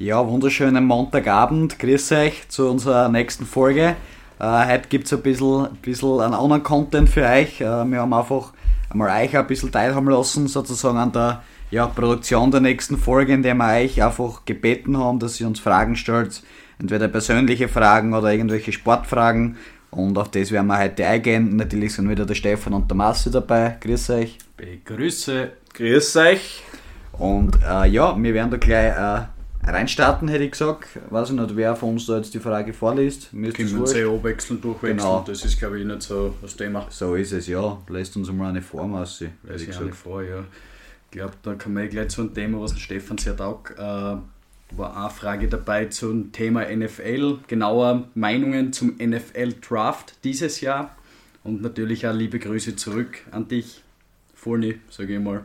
Ja, wunderschönen Montagabend. Grüß euch zu unserer nächsten Folge. Äh, heute gibt es ein bisschen, ein bisschen einen anderen Content für euch. Äh, wir haben einfach einmal euch ein bisschen teilhaben lassen, sozusagen an der ja, Produktion der nächsten Folge, in der wir euch einfach gebeten haben, dass ihr uns Fragen stellt. Entweder persönliche Fragen oder irgendwelche Sportfragen. Und auf das werden wir heute eingehen. Natürlich sind wieder der Stefan und der Marci dabei. Grüß euch. Begrüße. Grüß euch. Und äh, ja, wir werden da gleich äh, reinstarten, hätte ich gesagt. Weiß ich nicht, wer von uns da jetzt die Frage vorliest. Mir Können wir sie abwechseln, durchwechseln. Genau. Das ist, glaube ich, nicht so das Thema. So ist es, ja. Lässt uns mal eine vor, Massi. Lässt ich eine vor, ja. Ich glaube, da kann man gleich zu einem Thema, was Stefan sehr taugt. Äh, war eine Frage dabei zum Thema NFL, genauer Meinungen zum NFL Draft dieses Jahr. Und natürlich auch liebe Grüße zurück an dich, Fulni, sage ich mal.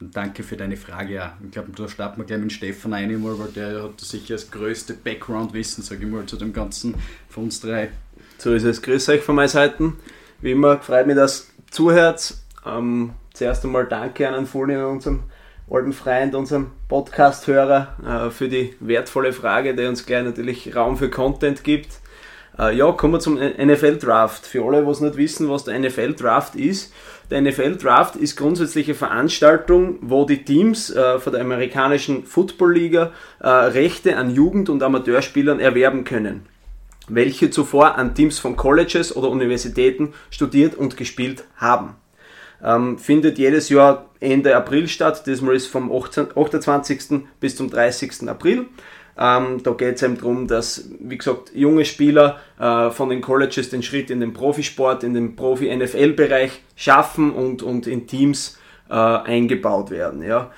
Danke für deine Frage. Ja. Ich glaube, da starten wir gleich mit Stefan ein, weil der hat sicher das größte Background-Wissen, sage ich mal, zu dem Ganzen von uns drei. So ist es. Grüß euch von meiner Seite. Wie immer freut mich, dass zuhört. Ähm, zuerst einmal danke an den Fulni, unserem alten Freund, unserem Podcast-Hörer, äh, für die wertvolle Frage, die uns gleich natürlich Raum für Content gibt. Äh, ja, kommen wir zum NFL-Draft. Für alle, die es nicht wissen, was der NFL-Draft ist, der NFL Draft ist grundsätzlich eine Veranstaltung, wo die Teams äh, von der amerikanischen Football Liga äh, Rechte an Jugend- und Amateurspielern erwerben können, welche zuvor an Teams von Colleges oder Universitäten studiert und gespielt haben. Ähm, findet jedes Jahr Ende April statt, diesmal ist vom 18, 28. bis zum 30. April. Ähm, da geht es eben darum, dass, wie gesagt, junge Spieler äh, von den Colleges den Schritt in den Profisport, in den Profi-NFL-Bereich schaffen und, und in Teams äh, eingebaut werden. Ja.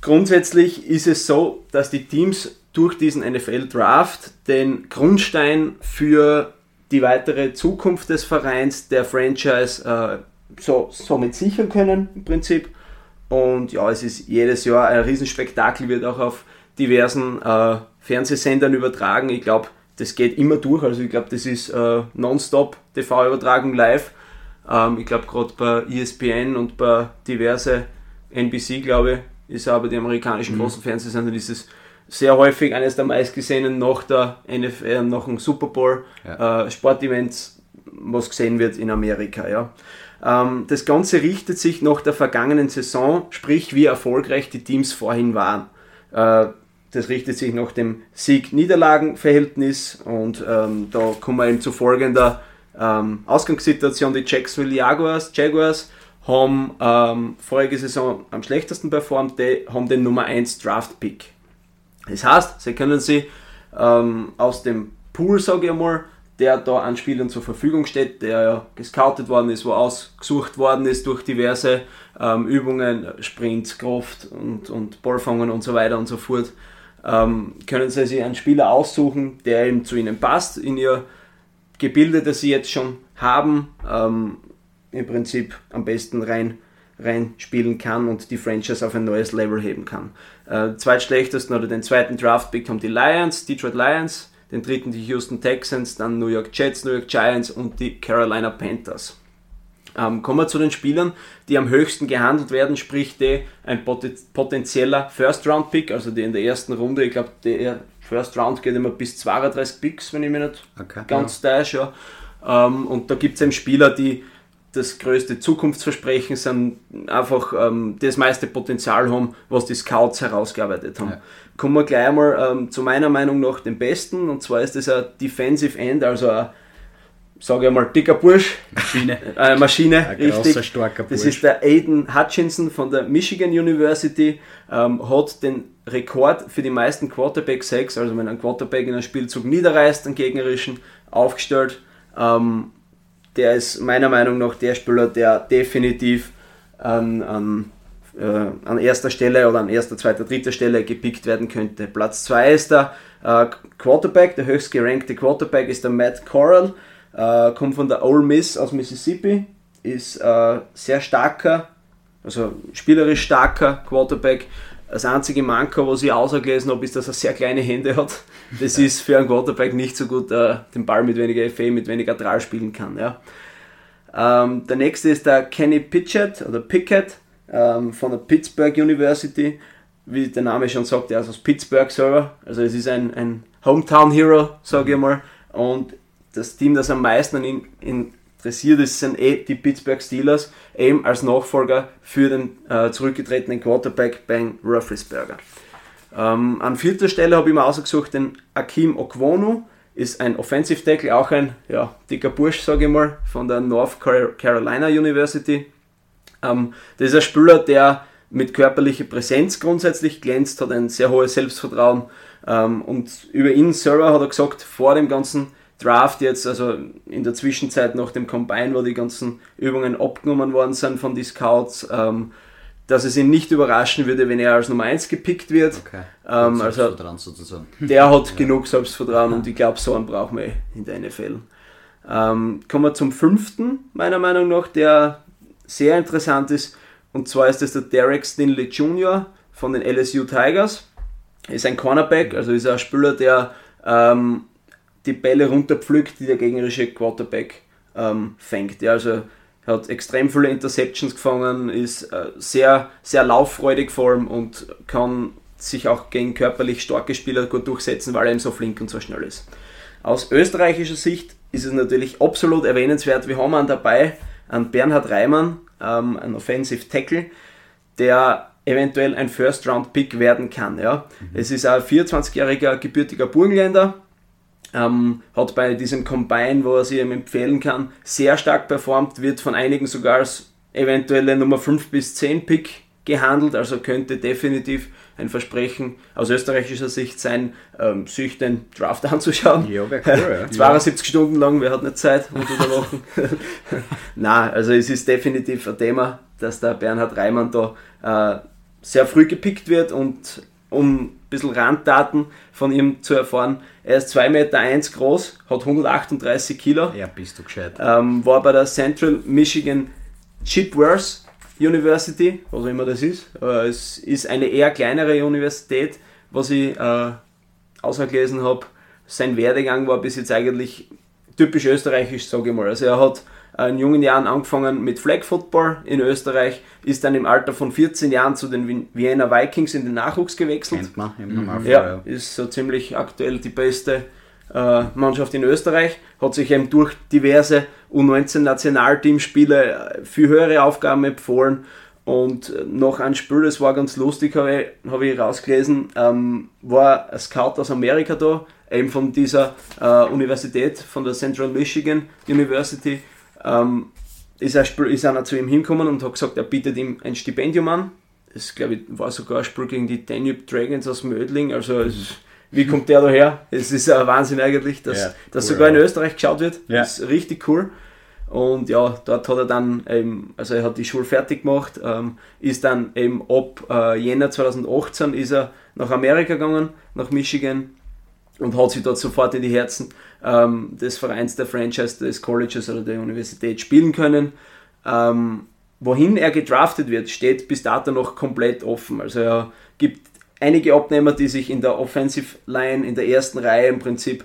Grundsätzlich ist es so, dass die Teams durch diesen NFL-Draft den Grundstein für die weitere Zukunft des Vereins, der Franchise, äh, so, somit sichern können im Prinzip. Und ja, es ist jedes Jahr ein Riesenspektakel, wird auch auf diversen äh, Fernsehsendern übertragen. Ich glaube, das geht immer durch. Also ich glaube, das ist äh, nonstop TV-Übertragung live. Ähm, ich glaube, gerade bei ESPN und bei diverse NBC, glaube ich, ist aber die amerikanischen mhm. großen Fernsehsender ist es sehr häufig eines der meistgesehenen nach der NFL, nach dem Super Bowl ja. äh, Sportevents, was gesehen wird in Amerika. Ja. Ähm, das Ganze richtet sich nach der vergangenen Saison, sprich wie erfolgreich die Teams vorhin waren. Äh, das richtet sich nach dem Sieg-Niederlagen-Verhältnis und ähm, da kommen wir eben zu folgender ähm, Ausgangssituation. Die Jacksonville Jaguars, Jaguars haben ähm, vorige Saison am schlechtesten performt, die haben den Nummer 1 Draft-Pick. Das heißt, sie können sie ähm, aus dem Pool, sage ich einmal, der da an Spielern zur Verfügung steht, der ja gescoutet worden ist, wo ausgesucht worden ist durch diverse ähm, Übungen, Sprint, Kraft und, und Ballfangen und so weiter und so fort, ähm, können Sie sich einen Spieler aussuchen, der eben zu Ihnen passt, in Ihr Gebilde, das Sie jetzt schon haben, ähm, im Prinzip am besten rein, rein spielen kann und die Franchise auf ein neues Level heben kann. Äh, zweitschlechtesten oder den zweiten Draft-Pick die Lions, Detroit Lions, den dritten die Houston Texans, dann New York Jets, New York Giants und die Carolina Panthers. Ähm, kommen wir zu den Spielern, die am höchsten gehandelt werden, sprich die ein potenzieller First-Round-Pick, also die in der ersten Runde, ich glaube, der First Round geht immer bis 32 Picks, wenn ich mich nicht okay, ganz ja. täusche. Ja. Ähm, und da gibt es eben Spieler, die das größte Zukunftsversprechen sind, einfach ähm, das meiste Potenzial haben, was die Scouts herausgearbeitet haben. Ja. Kommen wir gleich einmal ähm, zu meiner Meinung nach dem Besten, und zwar ist das ein Defensive End, also ein sage ich mal, dicker Bursch. Maschine. Äh, Maschine, Ein richtig. Großer, starker Bursch. Das ist der Aiden Hutchinson von der Michigan University. Ähm, hat den Rekord für die meisten Quarterback Sacks, also wenn ein Quarterback in einem Spielzug niederreißt, einen gegnerischen, aufgestellt. Ähm, der ist meiner Meinung nach der Spieler, der definitiv an, an, äh, an erster Stelle oder an erster, zweiter, dritter Stelle gepickt werden könnte. Platz 2 ist der äh, Quarterback, der höchst gerankte Quarterback ist der Matt Corral äh, kommt von der Ole Miss aus Mississippi, ist äh, sehr starker, also spielerisch starker Quarterback. Das einzige Manko, was ich ausgelesen habe, ist, dass er sehr kleine Hände hat. Das ist für einen Quarterback nicht so gut, äh, den Ball mit weniger FA, mit weniger Drall spielen kann. Ja. Ähm, der nächste ist der Kenny Pickett oder Pickett ähm, von der Pittsburgh University. wie der Name schon sagt, er ist aus Pittsburgh selber. Also es ist ein, ein Hometown Hero, sage ich mal. Und das Team, das am meisten an ihn interessiert ist, sind eh die Pittsburgh Steelers, eben als Nachfolger für den äh, zurückgetretenen Quarterback Ben Roethlisberger. Ähm, an vierter Stelle habe ich mir ausgesucht den Akim Okwonu, ist ein Offensive Tackle, auch ein ja, dicker Bursch, sage ich mal, von der North Carolina University. Ähm, das ist ein Spieler, der mit körperlicher Präsenz grundsätzlich glänzt, hat ein sehr hohes Selbstvertrauen. Ähm, und über ihn selber hat er gesagt, vor dem ganzen Draft jetzt, also in der Zwischenzeit nach dem Combine, wo die ganzen Übungen abgenommen worden sind von den Scouts, ähm, dass es ihn nicht überraschen würde, wenn er als Nummer 1 gepickt wird. Okay. Ähm, also sozusagen. Der hat ja. genug Selbstvertrauen und ich glaube, so einen brauchen wir in der NFL. Ähm, kommen wir zum fünften, meiner Meinung nach, der sehr interessant ist. Und zwar ist das der Derek Stinley Jr. von den LSU Tigers. Ist ein Cornerback, also ist ein Spieler, der ähm, die Bälle runterpflückt, die der gegnerische Quarterback ähm, fängt. Ja, also hat extrem viele Interceptions gefangen, ist äh, sehr, sehr lauffreudig vor allem und kann sich auch gegen körperlich starke Spieler gut durchsetzen, weil er eben so flink und so schnell ist. Aus österreichischer Sicht ist es natürlich absolut erwähnenswert. Wir haben einen dabei, einen Bernhard Reimann, ähm, ein Offensive Tackle, der eventuell ein First-Round-Pick werden kann. Ja. Mhm. Es ist ein 24-jähriger gebürtiger Burgenländer, ähm, hat bei diesem Combine, wo er sich ihm empfehlen kann, sehr stark performt, wird von einigen sogar als eventuelle Nummer 5 bis 10 Pick gehandelt, also könnte definitiv ein Versprechen aus österreichischer Sicht sein, ähm, sich den Draft anzuschauen. Ja, wäre cool. Ja. 72 Stunden lang, wer hat nicht Zeit unter der Woche? Na, also es ist definitiv ein Thema, dass der Bernhard Reimann da äh, sehr früh gepickt wird und um bisschen Randdaten von ihm zu erfahren. Er ist 2,1 Meter eins groß, hat 138 Kilo. Ja, bist du gescheit. Ähm, war bei der Central Michigan Chipworth University, was auch immer das ist. Äh, es ist eine eher kleinere Universität, was ich äh, ausgelesen habe. Sein Werdegang war bis jetzt eigentlich typisch österreichisch, sage ich mal. Also er hat in jungen Jahren angefangen mit Flag Football in Österreich, ist dann im Alter von 14 Jahren zu den Vienna Vikings in den Nachwuchs gewechselt. Kennt man im Normalfall, ja, ja, ist so ziemlich aktuell die beste äh, Mannschaft in Österreich, hat sich eben durch diverse U19-Nationalteamspiele äh, viel höhere Aufgaben empfohlen. Und noch ein Spiel, das war ganz lustig, habe ich, hab ich rausgelesen, ähm, war ein Scout aus Amerika da, eben von dieser äh, Universität, von der Central Michigan University ähm, ist, er, ist einer zu ihm hingekommen und hat gesagt, er bietet ihm ein Stipendium an. Das, glaube ich, war sogar ein Spiel gegen die Danube Dragons aus Mödling. Also, es, wie kommt der daher? Es ist ein Wahnsinn eigentlich, dass, ja, dass sogar in Österreich geschaut wird. Ja. Das ist richtig cool. Und ja, dort hat er dann eben, also er hat die Schule fertig gemacht, ähm, ist dann eben ab äh, Jänner 2018 ist er nach Amerika gegangen, nach Michigan und hat sich dort sofort in die Herzen ähm, des Vereins, der Franchise, des Colleges oder der Universität spielen können. Ähm, wohin er gedraftet wird, steht bis dato noch komplett offen. Also er gibt einige Abnehmer, die sich in der Offensive Line, in der ersten Reihe im Prinzip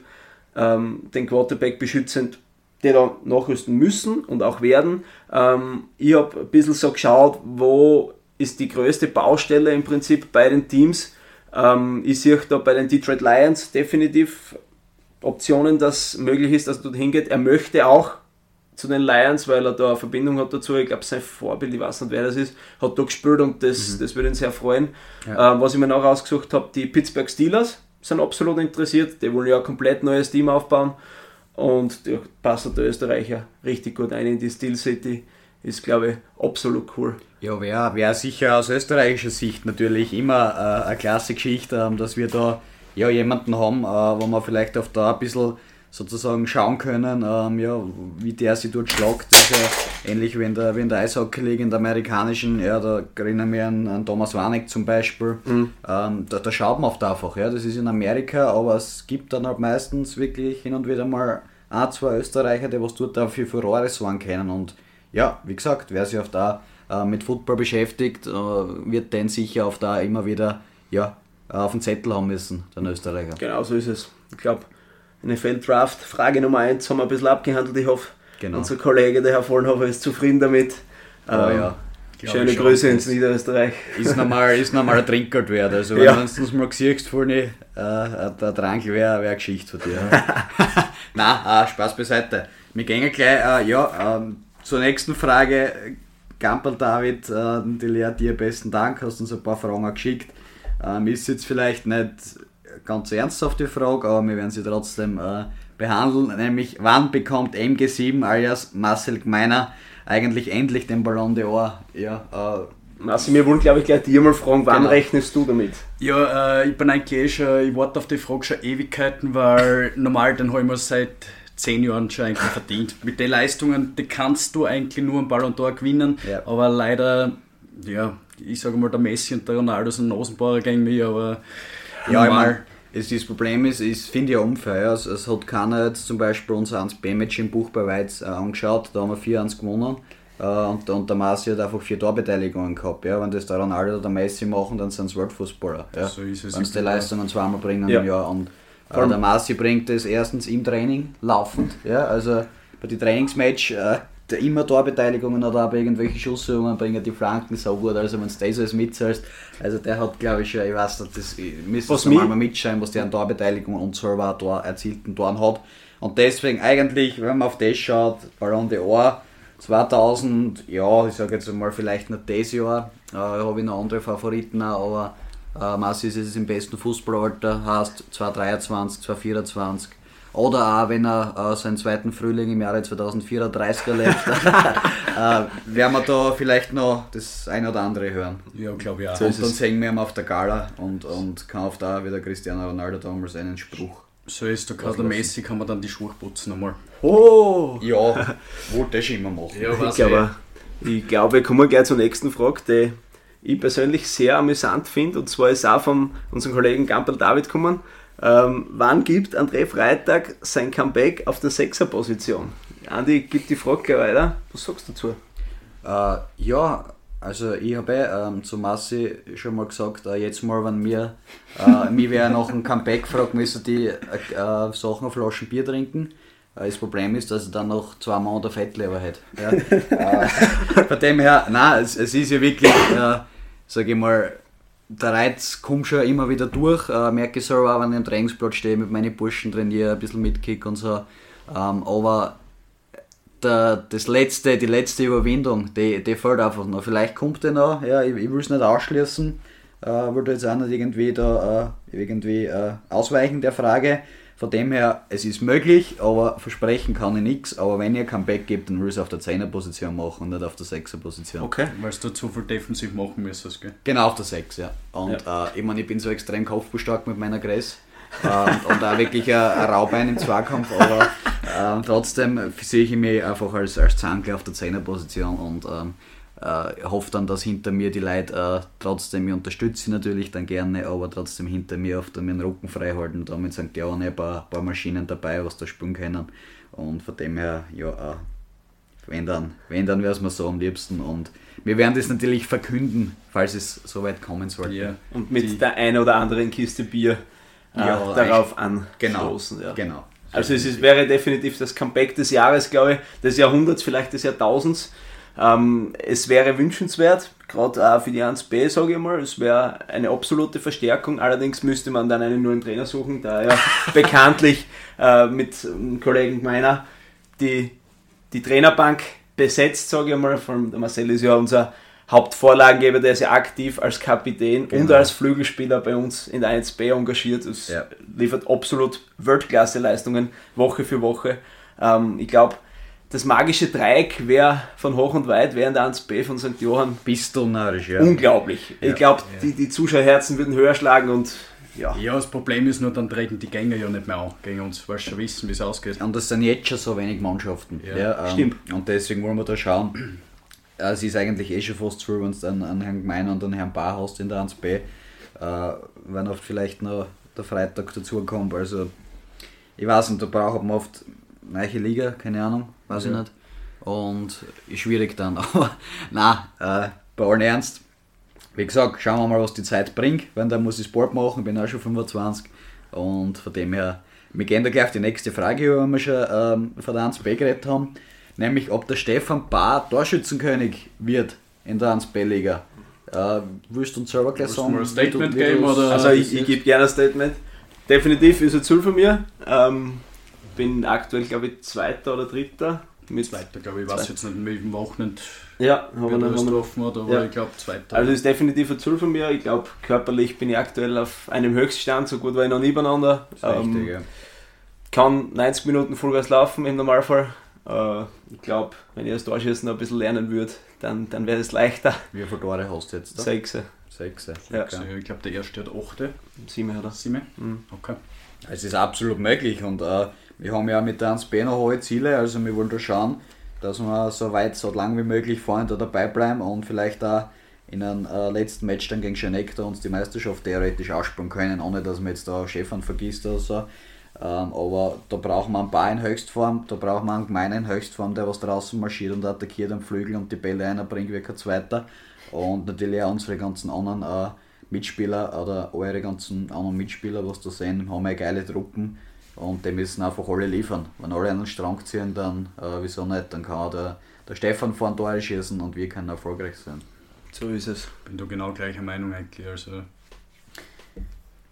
ähm, den Quarterback beschützen, die da nachrüsten müssen und auch werden. Ähm, ich habe ein bisschen so geschaut, wo ist die größte Baustelle im Prinzip bei den Teams. Ähm, ich sehe da bei den Detroit Lions definitiv Optionen, dass möglich ist, dass er dort hingeht. Er möchte auch zu den Lions, weil er da eine Verbindung hat dazu. Ich glaube, sein Vorbild, ich weiß nicht, wer das ist, hat da gespielt und das, mhm. das würde ihn sehr freuen. Ja. Ähm, was ich mir noch rausgesucht habe, die Pittsburgh Steelers sind absolut interessiert. Die wollen ja ein komplett neues Team aufbauen und da passt der Österreicher richtig gut ein in die Steel City. Ist, glaube ich, absolut cool. Ja, wäre wär sicher aus österreichischer Sicht natürlich immer äh, eine klasse Geschichte, ähm, dass wir da ja, jemanden haben, äh, wo wir vielleicht auf da ein bisschen sozusagen schauen können, ähm, ja, wie der sich dort schlagt. Das ist ja ähnlich wie in der, wie in der Eishockey-Liga, in der amerikanischen, ja, da erinnern wir an, an Thomas Warnick zum Beispiel. Mhm. Ähm, da, da schaut man oft einfach, ja, das ist in Amerika, aber es gibt dann halt meistens wirklich hin und wieder mal ein, zwei Österreicher, die was dort da für Furore sorgen können. Und ja, wie gesagt, wer sich auf da äh, mit Football beschäftigt, äh, wird den sicher auf da immer wieder ja, auf den Zettel haben müssen, der Österreicher. Genau so ist es. Ich glaube, NFL Draft, Frage Nummer 1 haben wir ein bisschen abgehandelt. Ich hoffe, genau. unser Kollege, der Herr Vollenhofer, ist zufrieden damit. Oh, ähm, ja. Schöne Grüße ins Niederösterreich. Ist nochmal, ist nochmal ein Trinkgeld wert. Also, wenn ja. du uns mal siehst, vorne, äh, der Trank wäre wär eine Geschichte von dir. Nein, äh, Spaß beiseite. Wir gehen gleich, äh, ja, ähm, zur nächsten Frage. Gampel David, äh, die Lea, dir besten Dank, hast uns ein paar Fragen geschickt. Ähm, ist jetzt vielleicht nicht ganz ernsthaft die Frage, aber wir werden sie trotzdem äh, behandeln, nämlich wann bekommt MG7 alias Marcel Gmeiner eigentlich endlich den Ballon d'Or? Ja, äh, Marcel, wir wollen glaube ich gleich dir mal fragen, wann genau. rechnest du damit? Ja, äh, ich bin eigentlich eh schon, ich warte auf die Frage schon Ewigkeiten, weil normal dann habe ich mir seit zehn Jahren schon eigentlich verdient. Mit den Leistungen, die kannst du eigentlich nur einen Ballon d'Or gewinnen, ja. aber leider, ja, ich sage mal, der Messi und der Ronaldo sind Nasenbauer gegen mich, aber ja, normal. Es, das Problem ist, ich finde ja unfair. Also, es hat keiner jetzt zum Beispiel unser 1B-Match im Buch bei Weiz äh, angeschaut, da haben wir 4-1 gewonnen. Äh, und, und der Marci hat einfach vier Torbeteiligungen gehabt. Ja. Wenn das der Ronaldo oder der Messi machen, dann sind es Worldfußballer. Ja. So ist es. Wenn sie die Leistungen zweimal bringen ja. im Jahr. Und äh, der Marci bringt das erstens im Training laufend. Ja. Also bei den Trainingsmatch äh, der immer Torbeteiligungen oder aber irgendwelche Schussübungen bringen die Flanken so gut. Also wenn du das alles mitzahlst, also der hat glaube ich schon, ich weiß nicht, das müsste es mal mitschauen, was der an Torbeteiligung und selber Tor, erzielten Toren hat. Und deswegen eigentlich, wenn man auf das schaut, Ballon d'Or 2000, ja, ich sage jetzt mal vielleicht nicht das Jahr, äh, habe ich noch andere Favoriten, auch, aber äh, Massi ist es im besten Fußballalter, heißt 2023, 2024 oder auch, wenn er äh, seinen zweiten Frühling im Jahre 2034 erlebt, äh, werden wir da vielleicht noch das ein oder andere hören. Ja, glaube ich auch. So und dann sehen wir ihn auf der Gala und, und kauft da wieder Cristiano Ronaldo damals einen Spruch. So ist der gerade Messi, kann man dann die Schuhe putzen nochmal. Oh! Ja, wollte ich immer machen. Ja, ich, glaube, ich glaube, kommen wir gleich zur nächsten Frage, die ich persönlich sehr amüsant finde. Und zwar ist auch von unserem Kollegen Gampel David gekommen. Ähm, wann gibt André Freitag sein Comeback auf der Sechser-Position? Andi, gibt die Frage gleich weiter. Was sagst du dazu? Äh, ja, also ich habe ähm, zu Massi schon mal gesagt, äh, jetzt mal, wenn mir, äh, mir wer nach einem Comeback fragt, müssen die äh, äh, Sachen auf Flaschen Bier trinken. Äh, das Problem ist, dass er dann noch zwei Monate Fettleber hat. Ja. äh, von dem her, nein, es, es ist ja wirklich, sage ich mal, der Reiz kommt schon immer wieder durch. Äh, merke ich selber auch, wenn ich am Trainingsplatz stehe, mit meinen Burschen trainiere, ein bisschen mitkick und so. Ähm, aber der, das letzte, die letzte Überwindung, die, die fällt einfach noch. Vielleicht kommt der noch, ja, ich, ich will es nicht ausschließen. Äh, würde jetzt auch nicht irgendwie da äh, irgendwie äh, ausweichen der Frage. Von dem her, es ist möglich, aber versprechen kann ich nichts. Aber wenn ihr Comeback gibt, dann will ich es auf der 10er Position machen und nicht auf der 6er Position. Okay, weil du zu viel defensiv machen müsstest, gell? Genau, auf der 6, ja. Und ja. Äh, ich meine, ich bin so extrem kopfbestark mit meiner Gräs. Äh, und, und auch wirklich ein, ein Raubein im Zweikampf, aber äh, trotzdem sehe ich mich einfach als, als Zankler auf der 10er Position und ähm, äh, hoffe dann, dass hinter mir die Leute äh, trotzdem, ich unterstütze sie natürlich dann gerne, aber trotzdem hinter mir auf den Rücken frei halten. Damit sind ja auch ein paar, paar Maschinen dabei, was da spielen können. Und von dem her, ja, äh, wenn dann, wenn dann wäre es mir so am liebsten. Und wir werden das natürlich verkünden, falls es soweit kommen sollte. Ja. Und mit die, der einen oder anderen Kiste Bier äh, ja, darauf anstoßen. Genau, ja. genau. Also es ist, wäre definitiv das Comeback des Jahres, glaube ich, des Jahrhunderts, vielleicht des Jahrtausends. Ähm, es wäre wünschenswert, gerade auch für die 1B, sage ich mal, es wäre eine absolute Verstärkung. Allerdings müsste man dann einen neuen Trainer suchen, da ja bekanntlich äh, mit einem Kollegen meiner die, die Trainerbank besetzt, sage ich mal. Vor allem der Marcel ist ja unser Hauptvorlagengeber, der ist ja aktiv als Kapitän genau. und als Flügelspieler bei uns in der 1B engagiert. Es ja. liefert absolut Weltklasse-Leistungen Woche für Woche. Ähm, ich glaube, das magische Dreieck wäre von hoch und weit während der 1B von St. Johann. Bist du narrisch, ja. Unglaublich. Ja, ich glaube, ja. die, die Zuschauerherzen würden höher schlagen und ja. Ja, das Problem ist nur, dann treten die Gänger ja nicht mehr an gegen uns, weil sie schon wissen, wie es ausgeht. Und das sind jetzt schon so wenig Mannschaften. Ja, ja ähm, stimmt. Und deswegen wollen wir da schauen. Es ist eigentlich eh schon fast zu, wenn du einen, einen Herrn Gemein und einen Herrn Bar hast in der 1B, äh, wenn oft vielleicht noch der Freitag dazu kommt. Also, ich weiß nicht, da braucht man oft neue Liga, keine Ahnung weiß ja. ich nicht. Und ist schwierig dann. Aber nein, äh, bei allen Ernst. Wie gesagt, schauen wir mal, was die Zeit bringt. Wenn dann muss ich Sport machen, bin auch schon 25. Und von dem her, wir gehen da gleich auf die nächste Frage, wenn wir schon ähm, von der 1B geredet haben. Nämlich, ob der Stefan Bahr Torschützenkönig wird in der 1B-Liga. Äh, willst du uns selber gleich sagen? mal ein Statement wie du- wie geben, oder? Also ich, ich gebe gerne ein Statement. Definitiv ist ein Ziel von mir. Ähm, bin aktuell, glaube ich, Zweiter oder Dritter. Mit Zweiter, glaube ich. Ich weiß jetzt nicht, mit dem Wochenende Ja, haben wir getroffen hat, aber Ja. ich glaube Zweiter. Also ist definitiv ein Ziel von mir. Ich glaube, körperlich bin ich aktuell auf einem Höchststand, so gut war ich noch nie beieinander. Ist richtig, Ähm, ja. kann 90 Minuten Vollgas laufen im Normalfall. Äh, ich glaube, wenn ich das Torschießen noch ein bisschen lernen würde, dann, dann wäre es leichter. Wie viele Tore hast du jetzt da? Sechs, Sechs. Ja. Also, Okay. ich glaube, der erste hat 8. sieben oder? 7. Mhm. Okay. Es ist absolut möglich und äh, wir haben ja mit der 1B noch hohe Ziele, also wir wollen da schauen, dass wir so weit, so lang wie möglich vorne da dabei bleiben und vielleicht da in einem äh, letzten Match dann gegen Schenecta uns die Meisterschaft theoretisch ausspielen können, ohne dass man jetzt da Chefan vergisst oder so. Ähm, aber da brauchen wir einen Bar in Höchstform, da brauchen wir einen Gemeinen in Höchstform, der was draußen marschiert und attackiert am Flügel und die Bälle einbringt wie kein Zweiter. Und natürlich auch unsere ganzen anderen äh, Mitspieler oder eure ganzen anderen Mitspieler, was da sehen, haben ja geile Truppen und die müssen einfach alle liefern. Wenn alle einen Strang ziehen, dann äh, wieso nicht? Dann kann auch der, der Stefan vorn Tore schießen und wir können erfolgreich sein. So ist es. Bin da genau gleicher Meinung eigentlich. Also,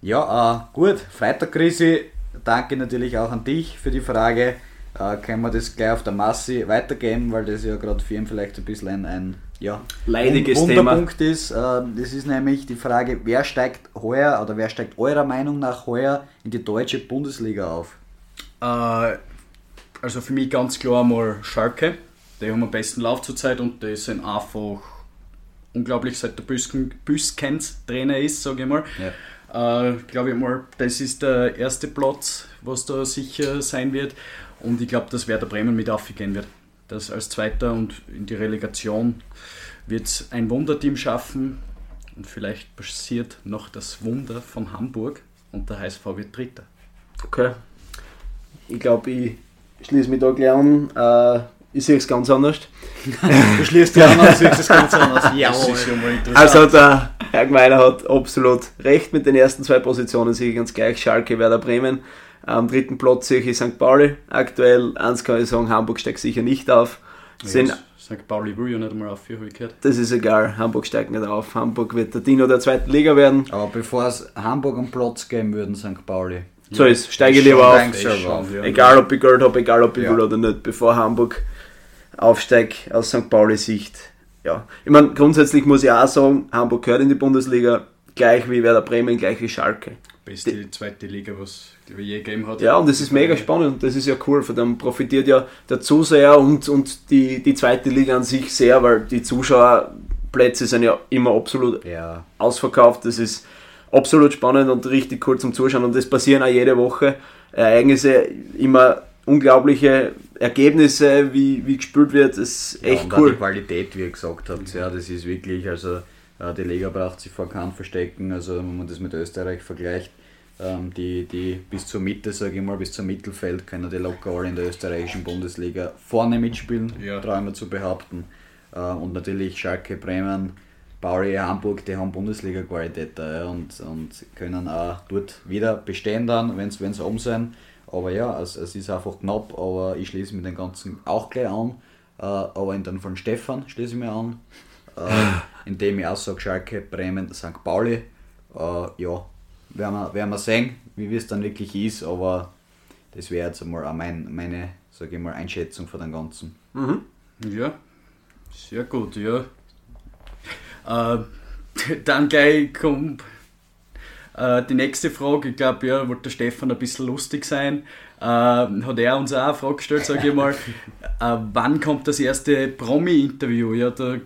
Ja, äh, gut, Freitag Chrissy, danke natürlich auch an dich für die Frage. Äh, können wir das gleich auf der Masse weitergeben, weil das ja gerade für ihn vielleicht ein bisschen ein, ein ja, Leidiges Wund- Thema. Wunderpunkt ist. Äh, das ist nämlich die Frage, wer steigt heuer oder wer steigt eurer Meinung nach heuer in die deutsche Bundesliga auf? äh, also für mich ganz klar mal Schalke. Die haben am besten Lauf zurzeit und die sind einfach unglaublich, seit der Büsken, Büskens Trainer ist, sage ich mal. Äh, Glaube ich mal, das ist der erste Platz, was da sicher sein wird. Und ich glaube, dass Werder Bremen mit aufgehen wird. Das als Zweiter und in die Relegation wird es ein Wunderteam schaffen. Und vielleicht passiert noch das Wunder von Hamburg und der HSV wird Dritter. Okay. Ich glaube, ich schließe mich da gleich an. Äh, ich sehe es ganz anders. Du schließt ja an, dann siehst es ganz anders. Das Jawohl. ist ja mal interessant. Also der Herr Gmeiner hat absolut recht mit den ersten zwei Positionen, sehe ich ganz gleich. Schalke, Werder Bremen. Am dritten Platz sehe ich St. Pauli. Aktuell, eins kann ich sagen, Hamburg steigt sicher nicht auf. Sind, Ja, St. Pauli will ja nicht einmal auf, habe ich gehört. das ist egal, Hamburg steigt nicht auf. Hamburg wird der Dino der zweiten Liga werden. Aber bevor es Hamburg am Platz geben würden, St. Pauli. So ist, steige Schon lieber auf. Das schon, ja. Egal ob ich Geld habe, egal ob ich Ja. will oder nicht, bevor Hamburg aufsteigt aus St. Pauli Sicht. Ja. Ich meine, grundsätzlich muss ich auch sagen, Hamburg gehört in die Bundesliga, gleich wie Werder Bremen, gleich wie Schalke. Beste zweite Liga, was ich, je gegeben hat. Ja, und das ist mega spannend und das ist ja cool, von dem profitiert ja der Zuseher und, und die, die zweite Liga an sich sehr, weil die Zuschauerplätze sind ja immer absolut Ja, ausverkauft. Das ist absolut spannend und richtig cool zum Zuschauen und das passieren auch jede Woche Ereignisse, immer unglaubliche Ergebnisse, wie, wie gespielt wird. Ist Ja, echt und auch cool. die Qualität, wie ihr gesagt habt, ja, das ist wirklich, also äh, die Liga braucht sich vor keinem verstecken, also wenn man das mit Österreich vergleicht, ähm, die, die bis zur Mitte, sage ich mal, bis zum Mittelfeld können die locker alle in der österreichischen Bundesliga vorne mitspielen, Ja. traue ich mir zu behaupten. Äh, und natürlich Schalke, Bremen, Pauli, Hamburg, die haben Bundesliga-Qualität ja, und, und können auch dort wieder bestehen dann, wenn sie oben sind. Aber ja, es, es ist einfach knapp, aber ich schließe mich den Ganzen auch gleich an. Äh, aber in den von Stefan schließe ich mich an, äh, indem ich auch sage, Schalke, Bremen, St. Pauli. Äh, ja, werden wir, werden wir sehen, wie es dann wirklich ist, aber das wäre jetzt einmal auch mein, meine, ich mal, Einschätzung von dem Ganzen. Mhm. Ja, sehr gut, ja. Äh, dann gleich kommt äh, die nächste Frage. Ich glaube, ja, wollte der Stefan ein bisschen lustig sein. Äh, hat er uns auch eine Frage gestellt, sage ich mal. äh, wann kommt das erste Promi-Interview? Ja, da,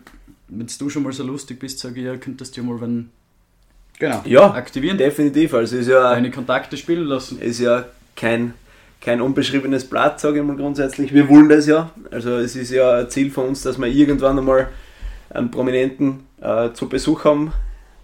wenn du schon mal so lustig bist, sage ich, ja, könntest du ja mal wenn Genau. Ja, aktivieren, definitiv. Also es ist ja, deine Kontakte spielen lassen. ist ja kein, kein unbeschriebenes Blatt, sage ich mal grundsätzlich. Wir wollen das ja. Also es ist ja ein Ziel von uns, dass wir irgendwann einmal einen Prominenten äh, zu Besuch haben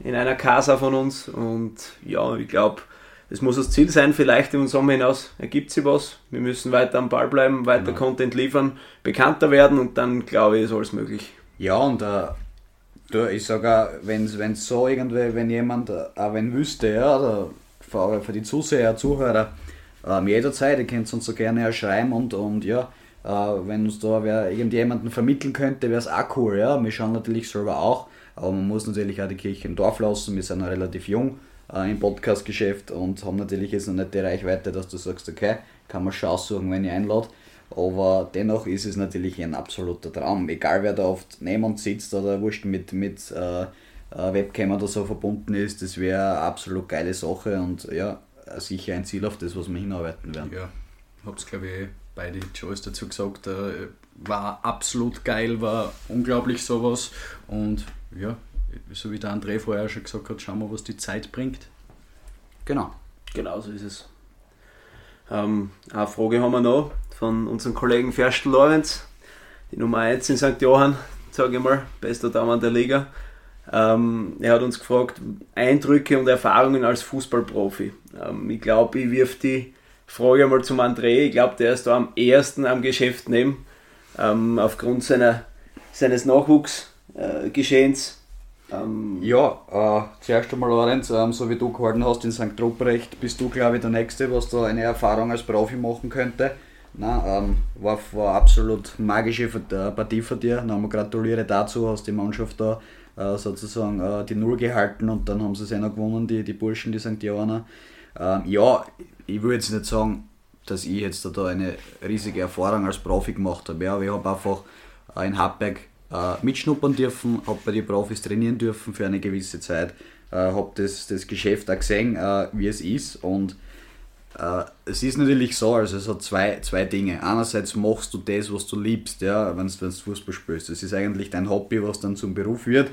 in einer Casa von uns. Und ja, ich glaube, das muss das Ziel sein. Vielleicht im Sommer hinaus ergibt sich was. Wir müssen weiter am Ball bleiben, weiter Genau. Content liefern, bekannter werden und dann glaube ich, ist alles möglich. Ja, und äh, du, ich sage auch, wenn es so irgendwie, wenn jemand, äh, auch wenn wüsste, ja, oder für, für die Zuseher, Zuhörer, ähm, jederzeit, ihr könnt uns so gerne schreiben und, und ja, Äh, wenn uns da wer irgendjemanden vermitteln könnte, wäre es auch cool. Ja? Wir schauen natürlich selber auch, aber man muss natürlich auch die Kirche im Dorf lassen. Wir sind noch relativ jung äh, im Podcast-Geschäft und haben natürlich jetzt noch nicht die Reichweite, dass du sagst, okay, kann man schon aussuchen, wenn ich einlade. Aber dennoch ist es natürlich ein absoluter Traum. Egal wer da oft neben uns sitzt oder wurscht mit, mit äh, äh Webcam oder so verbunden ist, das wäre eine absolut geile Sache und ja, sicher ein Ziel, auf das, was wir hinarbeiten werden. Ja, hab's glaube ich beide Joys dazu gesagt. Äh, war absolut geil, war unglaublich sowas und ja, so wie der André vorher schon gesagt hat, schauen wir, was die Zeit bringt. Genau. Genau so ist es. Ähm, eine Frage haben wir noch von unserem Kollegen Ferstel Lorenz, die Nummer 1 in St. Johann, sage ich mal, bester Daumann der Liga. Ähm, er hat uns gefragt, Eindrücke und Erfahrungen als Fußballprofi. Ähm, ich glaube, ich wirf die Frage mal zum André. Ich glaube, der ist da am ersten am Geschäft nehmen, ähm, aufgrund seiner, seines Nachwuchsgeschehens. Äh, ja, äh, zuerst einmal Lorenz, ähm, so wie du gehalten hast in St. Ruprecht, bist du glaube ich der Nächste, was da eine Erfahrung als Profi machen könnte. Na, ähm, war, war absolut magische äh, Partie von dir. Nochmal gratuliere dazu, hast die Mannschaft da äh, sozusagen äh, die Null gehalten und dann haben sie es ja noch gewonnen, die, die Burschen, die St. Johanna. Ähm, ja, ich würde jetzt nicht sagen, dass ich jetzt da eine riesige Erfahrung als Profi gemacht habe, ja, aber ich habe einfach äh, in Hartberg äh, mitschnuppern dürfen, habe bei den Profis trainieren dürfen für eine gewisse Zeit, äh, habe das, das Geschäft auch gesehen, äh, wie es ist und äh, es ist natürlich so, also es hat zwei, zwei Dinge. Einerseits machst du das, was du liebst, ja, wenn du Fußball spielst. Das ist eigentlich dein Hobby, was dann zum Beruf wird.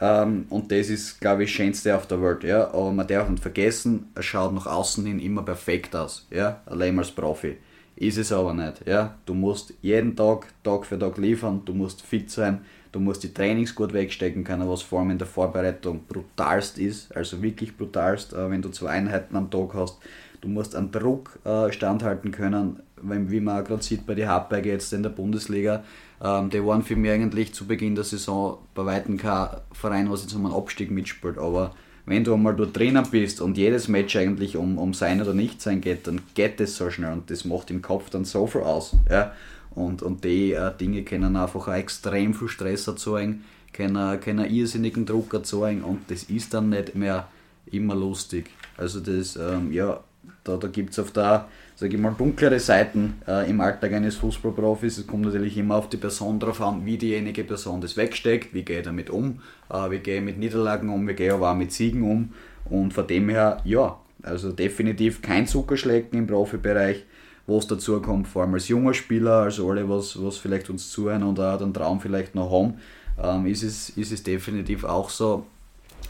Ähm, und das ist, glaube ich, das Schönste auf der Welt. Ja? Aber man darf nicht vergessen, es schaut nach außen hin immer perfekt aus. Ja? Allein als Profi. Ist es aber nicht. Ja? Du musst jeden Tag, Tag für Tag liefern, du musst fit sein, du musst die Trainings gut wegstecken können, was vor allem in der Vorbereitung brutalst ist. Also wirklich brutalst, äh, wenn du zwei Einheiten am Tag hast du musst einen Druck äh, standhalten können, wie man gerade sieht bei den Hartberger jetzt in der Bundesliga, ähm, die waren für mich eigentlich zu Beginn der Saison bei Weitem kein Verein, was jetzt um einen Abstieg mitspielt, aber wenn du einmal dort drinnen bist und jedes Match eigentlich um, um sein oder nicht sein geht, dann geht das so schnell und das macht im Kopf dann so viel aus. Ja? Und, und die äh, Dinge können einfach auch extrem viel Stress erzeugen, können, können irrsinnigen Druck erzeugen und das ist dann nicht mehr immer lustig. Also das, ähm, ja, da, da gibt es auf der, sage ich mal, dunklere Seiten äh, im Alltag eines Fußballprofis. Es kommt natürlich immer auf die Person drauf an, wie diejenige Person das wegsteckt, wie gehe ich damit um, äh, wie gehe ich mit Niederlagen um, wie gehe ich aber auch mit Siegen um. Und von dem her, ja, also definitiv kein Zuckerschlecken im Profibereich. Was dazu kommt, vor allem als junger Spieler, also alle, was, was vielleicht uns zuhören und auch den Traum vielleicht noch haben, ähm, ist, es, ist es definitiv auch so,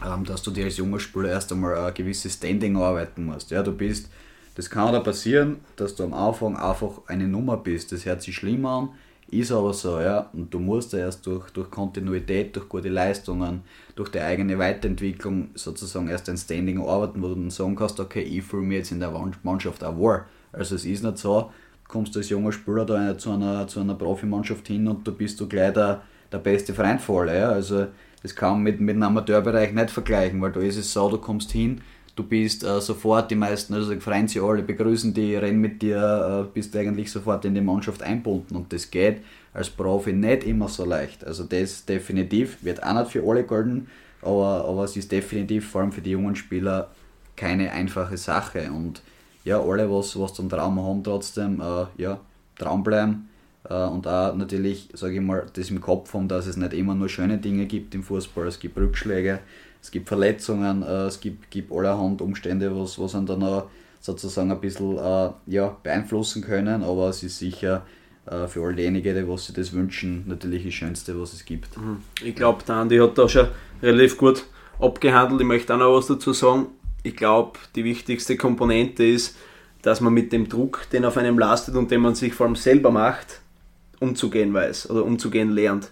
ähm, dass du dir als junger Spieler erst einmal ein gewisses Standing arbeiten musst. Ja, du bist, das kann da passieren, dass du am Anfang einfach eine Nummer bist. Das hört sich schlimm an, ist aber so, ja. Und du musst erst durch, durch Kontinuität, durch gute Leistungen, durch die eigene Weiterentwicklung sozusagen erst ein Standing arbeiten, wo du dann sagen kannst, okay, ich fühle mich jetzt in der Mannschaft auch wohl. Also es ist nicht so, du kommst als junger Spieler da zu einer, zu einer Profimannschaft hin und du bist du gleich der, der beste Freund vor. Ja. Also das kann man mit, mit dem Amateurbereich nicht vergleichen, weil da ist es so, du kommst hin, du bist äh, sofort, die meisten, also freuen sich alle, begrüßen die, rennen mit dir, äh, bist eigentlich sofort in die Mannschaft einbunden und das geht als Profi nicht immer so leicht. Also das definitiv, wird auch nicht für alle golden, aber, aber es ist definitiv vor allem für die jungen Spieler keine einfache Sache und ja, alle, was, was zum Traum haben, trotzdem, äh, ja, Traum bleiben äh, und auch natürlich, sage ich mal, das im Kopf haben, dass es nicht immer nur schöne Dinge gibt im Fußball. Es gibt Rückschläge, es gibt Verletzungen, äh, es gibt, gibt allerhand Umstände, was, was einen dann auch sozusagen ein bisschen äh, ja, beeinflussen können, aber es ist sicher für all diejenigen, die was sich das wünschen, natürlich das Schönste, was es gibt. Mhm. Ich glaube, der Andi hat da schon relativ gut abgehandelt. Ich möchte auch noch was dazu sagen. Ich glaube, die wichtigste Komponente ist, dass man mit dem Druck, den auf einem lastet und den man sich vor allem selber macht, umzugehen weiß oder umzugehen lernt.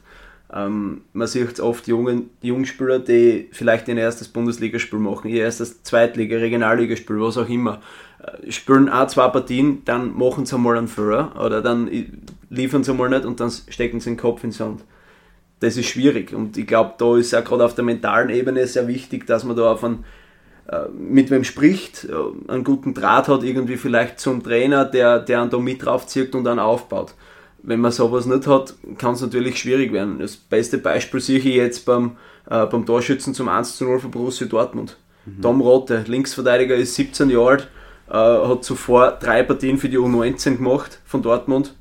Ähm, man sieht oft jungen Jungspieler, die vielleicht ein erstes Bundesligaspiel machen, ihr erstes Zweitliga, Regionalligaspiel, was auch immer, äh, spielen auch zwei Partien, dann machen sie einmal einen Fehler oder dann liefern sie einmal nicht und dann stecken sie den Kopf ins Sand. Das ist schwierig und ich glaube, da ist auch gerade auf der mentalen Ebene sehr wichtig, dass man da auf einen äh, mit wem spricht, äh, einen guten Draht hat, irgendwie vielleicht zum Trainer, der, der einen da mit draufzieht und dann aufbaut wenn man sowas nicht hat, kann es natürlich schwierig werden. Das beste Beispiel sehe ich jetzt beim, äh, beim Torschützen zum 1 zu 0 von Borussia Dortmund. Mhm. Tom Rote, Linksverteidiger, ist 17 Jahre alt, äh, hat zuvor drei Partien für die U19 gemacht von Dortmund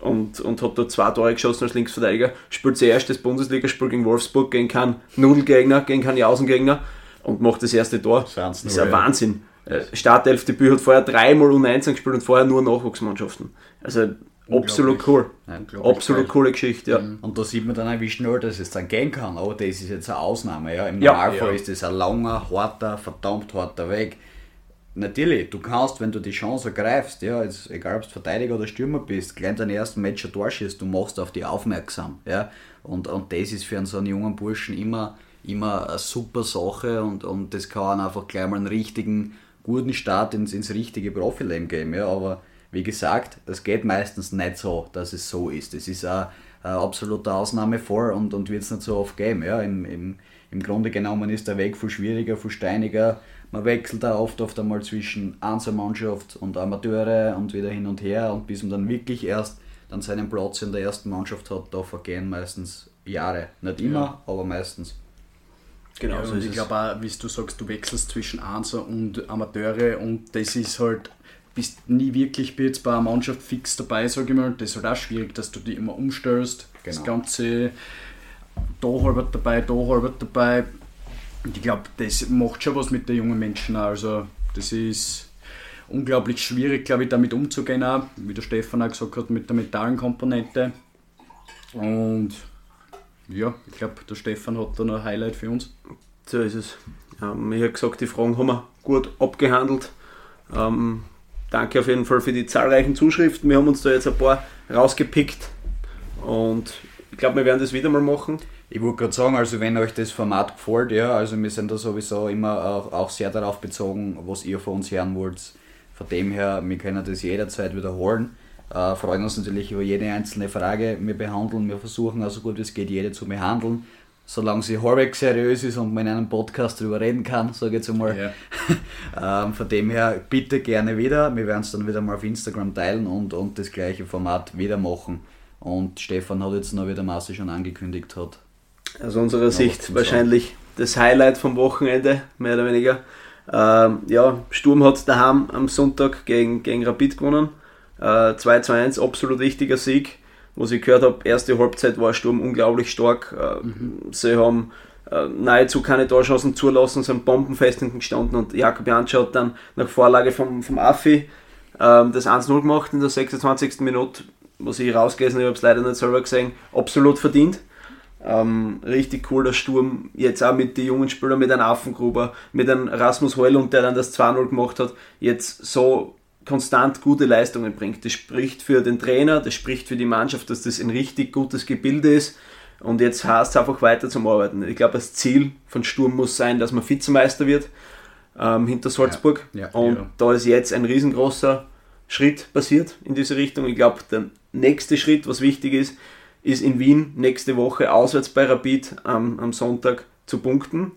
und, und hat dort zwei Tore geschossen als Linksverteidiger. Spielt sein erstes Bundesligaspiel gegen Wolfsburg, gegen keinen Nudelgegner, gegen keinen Jausengegner und macht das erste Tor. Das ist ein Wahnsinn. Äh, Startelfdebüt hat vorher dreimal U19 gespielt und vorher nur Nachwuchsmannschaften. Also absolut cool. absolut coole Geschichte, ja. Mhm. Und da sieht man dann auch, wie schnell das jetzt dann gehen kann. Aber das ist jetzt eine Ausnahme. Ja. Im Normalfall ja. ist das ein langer, harter, verdammt harter Weg. Natürlich, du kannst, wenn du die Chance ergreifst, ja, jetzt, egal ob du Verteidiger oder Stürmer bist, gleich deinen ersten Match ein Tor schießt, du machst auf die aufmerksam. Ja. Und, und das ist für einen so einen jungen Burschen immer, immer eine super Sache und, und das kann einfach gleich mal einen richtigen, guten Start ins, ins richtige Profileben geben. Ja. Aber wie gesagt, es geht meistens nicht so, dass es so ist. Es ist ein, ein absoluter Ausnahmefall und, und wird es nicht so oft geben. Ja. Im, im, Im Grunde genommen ist der Weg viel schwieriger, viel steiniger. Man wechselt da oft oft einmal zwischen Einzelmannschaft und Amateure und wieder hin und her und bis man dann wirklich erst dann seinen Platz in der ersten Mannschaft hat, da vergehen meistens Jahre. Nicht immer, ja. aber meistens. Genau, ja, so und ich glaube auch, wie du sagst, du wechselst zwischen Einser und Amateure und das ist halt bist nie wirklich jetzt bei einer Mannschaft fix dabei, sage ich mal. Das ist halt auch schwierig, dass du die immer umstellst. Genau. Das Ganze da halber dabei, da halber dabei. Und ich glaube, das macht schon was mit den jungen Menschen. Also, das ist unglaublich schwierig, glaube ich, damit umzugehen, auch, wie der Stefan auch gesagt hat, mit der mentalen Komponente. Und ja, ich glaube, der Stefan hat da noch ein Highlight für uns. So ist es. Ähm, ich habe gesagt, die Fragen haben wir gut abgehandelt. Ähm, danke auf jeden Fall für die zahlreichen Zuschriften. Wir haben uns da jetzt ein paar rausgepickt und ich glaube, wir werden das wieder mal machen. Ich wollte gerade sagen, also wenn euch das Format gefällt, ja, also wir sind da sowieso immer auch, auch sehr darauf bezogen, was ihr von uns hören wollt. Von dem her, wir können das jederzeit wiederholen. Äh, freuen uns natürlich über jede einzelne Frage. Wir behandeln, wir versuchen also gut es geht, jede zu behandeln solange sie halbwegs seriös ist und man in einem Podcast darüber reden kann, sage ich jetzt einmal. Ja. ähm, von dem her bitte gerne wieder. Wir werden es dann wieder mal auf Instagram teilen und, und das gleiche Format wieder machen. Und Stefan hat jetzt noch, wie der Masse schon angekündigt hat. Aus unserer Sicht wahrscheinlich das Highlight vom Wochenende, mehr oder weniger. Ähm, ja, Sturm hat daheim am Sonntag gegen, gegen Rapid gewonnen. Äh, 2 zu 1, absolut wichtiger Sieg was ich gehört habe, erste Halbzeit war Sturm unglaublich stark. Äh, mhm. Sie haben äh, nahezu keine Torchancen zulassen, sind bombenfest hinten gestanden und Jakob Janscher hat dann nach Vorlage vom, vom Affi ähm, das 1-0 gemacht in der 26. Minute, was ich rausgelesen habe, habe es leider nicht selber gesehen, absolut verdient. Ähm, richtig cool, der Sturm jetzt auch mit den jungen Spielern, mit einem Affengruber, mit einem Rasmus Heulund, der dann das 2-0 gemacht hat, jetzt so konstant gute Leistungen bringt. Das spricht für den Trainer, das spricht für die Mannschaft, dass das ein richtig gutes Gebilde ist. Und jetzt heißt es einfach weiter zum Arbeiten. Ich glaube, das Ziel von Sturm muss sein, dass man Vizemeister wird ähm, hinter Salzburg. Ja, ja, und ja. da ist jetzt ein riesengroßer Schritt passiert in diese Richtung. Ich glaube, der nächste Schritt, was wichtig ist, ist in Wien nächste Woche auswärts bei Rapid ähm, am Sonntag zu punkten.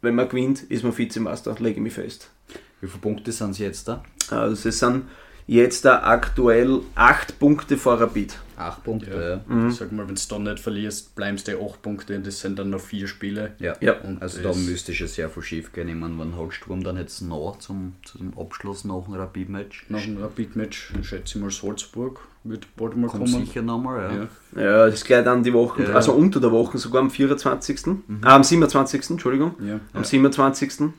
Wenn man gewinnt, ist man Vizemeister, lege ich mich fest. Wie viele Punkte sind es jetzt da? Also es sind jetzt da aktuell 8 Punkte vor Rapid. 8 Punkte, ja. ja. Mhm. Sag mal, wenn du dann nicht verlierst, bleibst du 8 Punkte und das sind dann noch 4 Spiele. Ja, ja. Und also da müsste es ja sehr viel schief gehen. Ich meine, wann hat Sturm dann jetzt noch zum, zum Abschluss nach einem Rapid-Match? Nach einem Rapid-Match, schätze ich mal Salzburg wird bald mal Kommt kommen. sicher nochmal, ja. ja. Ja, das ist gleich dann die Woche, ja. also unter der Woche, sogar am 24. Mhm. Ah, am 27. Entschuldigung. Ja. Am 27.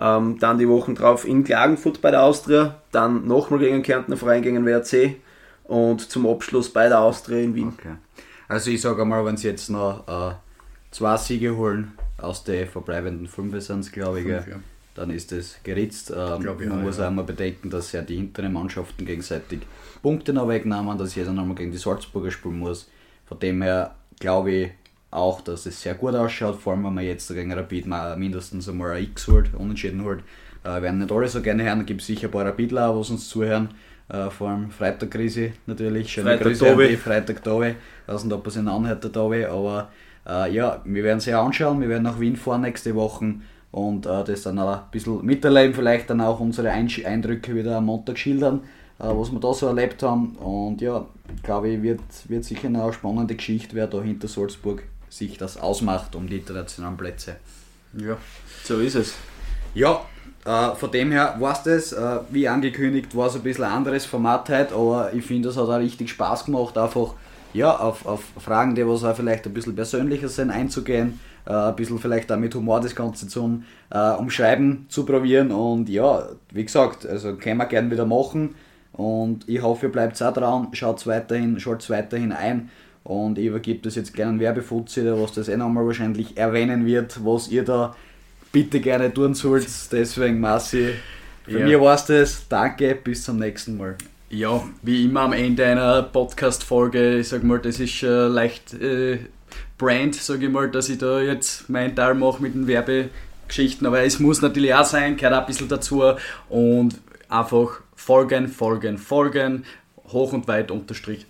Ähm, dann die Wochen drauf in Klagenfurt bei der Austria, dann nochmal gegen Kärntner Verein, gegen WRC und zum Abschluss bei der Austria in Wien. Okay. Also ich sage einmal, wenn sie jetzt noch äh, zwei Siege holen aus den verbleibenden fünf sind glaube ich, Fünf, ja. dann ist das geritzt. Ähm, man auch, muss ja. auch mal bedenken, dass ja die hinteren Mannschaften gegenseitig Punkte noch wegnehmen, dass jeder nochmal gegen die Salzburger spielen muss. Von dem her glaube ich, auch, dass es sehr gut ausschaut, vor allem wenn man jetzt gegen Rapid mindestens einmal ein X holt, unentschieden holt. Äh, werden nicht alle so gerne hören, gibt sicher ein paar Rapidler, die uns zuhören. Äh, vor allem Freitag-Krise natürlich. Schöne Freitag Grüße Tobi. Freitag Tobi. Ich weiß nicht, ob er sich anhört, der Tobi, aber äh, ja, wir werden sie anschauen. Wir werden nach Wien fahren nächste Woche und äh, das dann auch ein bisschen miterleben, vielleicht dann auch unsere Eindrücke wieder am Montag schildern. was wir da so erlebt haben. Und ja, glaube ich, wird, wird sicher eine spannende Geschichte, wer da hinter Salzburg sich das ausmacht um die internationalen Plätze. Ja, so ist es. Ja, äh, von dem her war es das. Äh, wie angekündigt war es ein bisschen ein anderes Format heute, aber ich finde, es hat auch richtig Spaß gemacht, einfach ja, auf, auf Fragen, die was auch vielleicht ein bisschen persönlicher sind, einzugehen, äh, ein bisschen vielleicht auch mit Humor das Ganze zum äh, Umschreiben zu probieren und ja, wie gesagt, also können wir gerne wieder machen und ich hoffe, ihr bleibt auch dran, schaut weiterhin, schaut weiterhin ein und ich übergebe das jetzt gerne an Werbefuzzi, der was das eh nochmal wahrscheinlich erwähnen wird, was ihr da bitte gerne tun sollt. Deswegen, Massi, für ja. mir war es das. Danke, bis zum nächsten Mal. Ja, wie immer am Ende einer Podcast-Folge, ich sag mal, das ist äh, leicht äh, Brand, sage ich mal, dass ich da jetzt meinen Teil mache mit den Werbegeschichten, aber es muss natürlich auch sein, gehört auch ein bisschen dazu und einfach folgen, folgen, folgen, hoch und weit unterstrich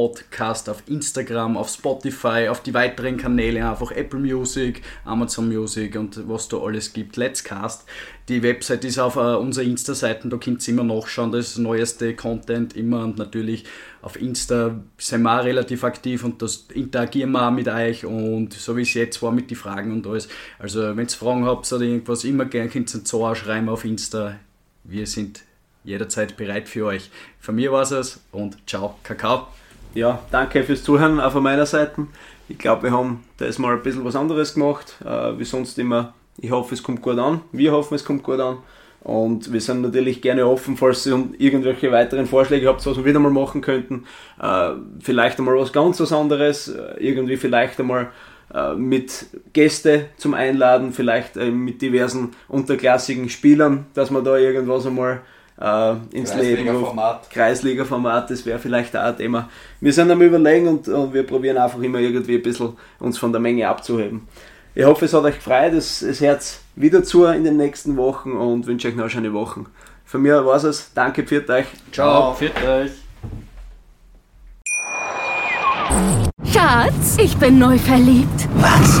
Sportpodcast auf Instagram, auf Spotify, auf die weiteren Kanäle, einfach Apple Music, Amazon Music und was da alles gibt. Let's Cast. Die Website ist auf uh, unserer Insta-Seite, da könnt ihr immer nachschauen, das neueste Content immer und natürlich auf Insta sind wir auch relativ aktiv und das interagieren wir auch mit euch und so wie es jetzt war mit den Fragen und alles. Also wenn ihr Fragen habt oder irgendwas, immer gerne könnt ihr so schreiben auf Insta. Wir sind jederzeit bereit für euch. Von mir war es und ciao, Kakao. Ja, danke fürs Zuhören auch von meiner Seite. Ich glaube, wir haben da mal ein bisschen was anderes gemacht, äh, wie sonst immer. Ich hoffe, es kommt gut an. Wir hoffen, es kommt gut an. Und wir sind natürlich gerne offen, falls ihr irgendwelche weiteren Vorschläge habt, was wir wieder mal machen könnten. Äh, vielleicht einmal was ganz was anderes. Äh, irgendwie vielleicht einmal äh, mit Gäste zum Einladen, vielleicht äh, mit diversen unterklassigen Spielern, dass man da irgendwas einmal äh, ins Leben ruft. Kreisliga-Format, das wäre vielleicht auch ein Thema. Wir sind am Überlegen und, und, wir probieren einfach immer irgendwie ein bisschen uns von der Menge abzuheben. Ich hoffe, es hat euch gefreut, es, es hört wieder zu in den nächsten Wochen und wünsche euch noch eine schöne Woche. Von mir war es. Danke, für euch. Ciao, pfiat euch. Schatz, ich bin neu verliebt. Was?